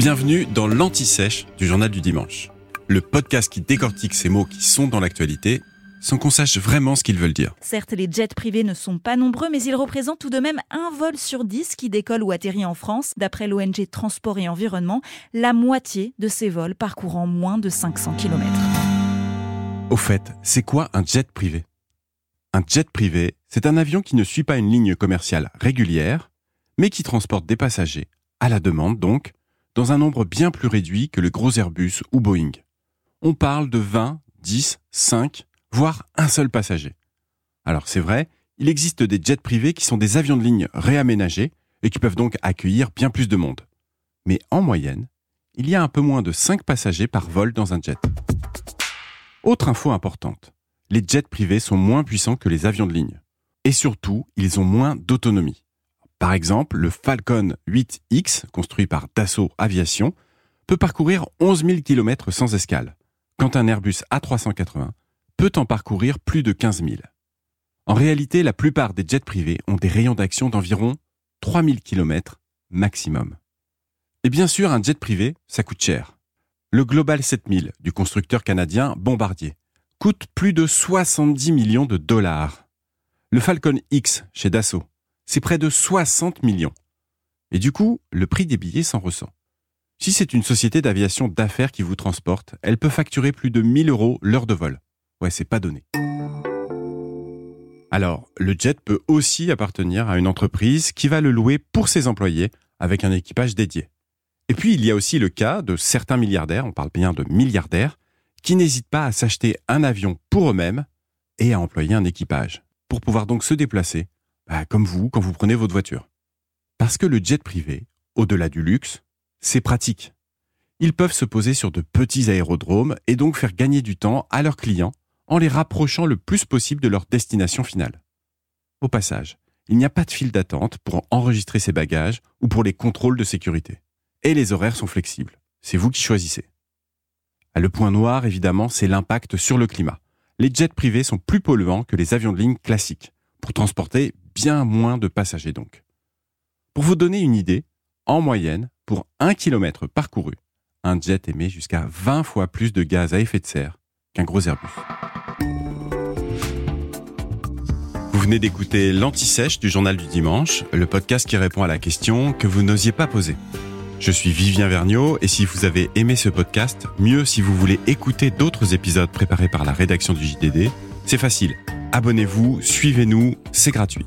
Bienvenue dans l'Anti-Sèche du Journal du Dimanche, le podcast qui décortique ces mots qui sont dans l'actualité sans qu'on sache vraiment ce qu'ils veulent dire. Certes, les jets privés ne sont pas nombreux, mais ils représentent tout de même un vol sur dix qui décolle ou atterrit en France. D'après l'ONG Transport et Environnement, la moitié de ces vols parcourant moins de 500 km. Au fait, c'est quoi un jet privé? Un jet privé, c'est un avion qui ne suit pas une ligne commerciale régulière, mais qui transporte des passagers, à la demande donc, dans un nombre bien plus réduit que le gros Airbus ou Boeing. On parle de 20, 10, 5, voire un seul passager. Alors c'est vrai, il existe des jets privés qui sont des avions de ligne réaménagés et qui peuvent donc accueillir bien plus de monde. Mais en moyenne, il y a un peu moins de 5 passagers par vol dans un jet. Autre info importante, les jets privés sont moins puissants que les avions de ligne. Et surtout, ils ont moins d'autonomie. Par exemple, le Falcon 8X, construit par Dassault Aviation, peut parcourir 11 000 km sans escale, quand un Airbus A380 peut en parcourir plus de 15 000. En réalité, la plupart des jets privés ont des rayons d'action d'environ 3000 km maximum. Et bien sûr, un jet privé, ça coûte cher. Le Global 7000 du constructeur canadien Bombardier coûte plus de 70 millions de dollars. Le Falcon X chez Dassault, c'est près de 60 millions. Et du coup, le prix des billets s'en ressent. Si c'est une société d'aviation d'affaires qui vous transporte, elle peut facturer plus de 1000 euros l'heure de vol. Ouais, c'est pas donné. Alors, le jet peut aussi appartenir à une entreprise qui va le louer pour ses employés avec un équipage dédié. Et puis, il y a aussi le cas de certains milliardaires, on parle bien de milliardaires, qui n'hésitent pas à s'acheter un avion pour eux-mêmes et à employer un équipage, pour pouvoir donc se déplacer, bah, comme vous quand vous prenez votre voiture. Parce que le jet privé, au-delà du luxe, c'est pratique. Ils peuvent se poser sur de petits aérodromes et donc faire gagner du temps à leurs clients en les rapprochant le plus possible de leur destination finale. Au passage, il n'y a pas de file d'attente pour enregistrer ses bagages ou pour les contrôles de sécurité. Et les horaires sont flexibles. C'est vous qui choisissez. Le point noir, évidemment, c'est l'impact sur le climat. Les jets privés sont plus polluants que les avions de ligne classiques, pour transporter bien moins de passagers donc. Pour vous donner une idée, en moyenne, pour un kilomètre parcouru, un jet émet jusqu'à 20 fois plus de gaz à effet de serre qu'un gros Airbus. Vous venez d'écouter l'Anti-Sèche du Journal du Dimanche, le podcast qui répond à la question que vous n'osiez pas poser. Je suis Vivien Vergniaud et si vous avez aimé ce podcast, mieux si vous voulez écouter d'autres épisodes préparés par la rédaction du JDD, c'est facile. Abonnez-vous, suivez-nous, c'est gratuit.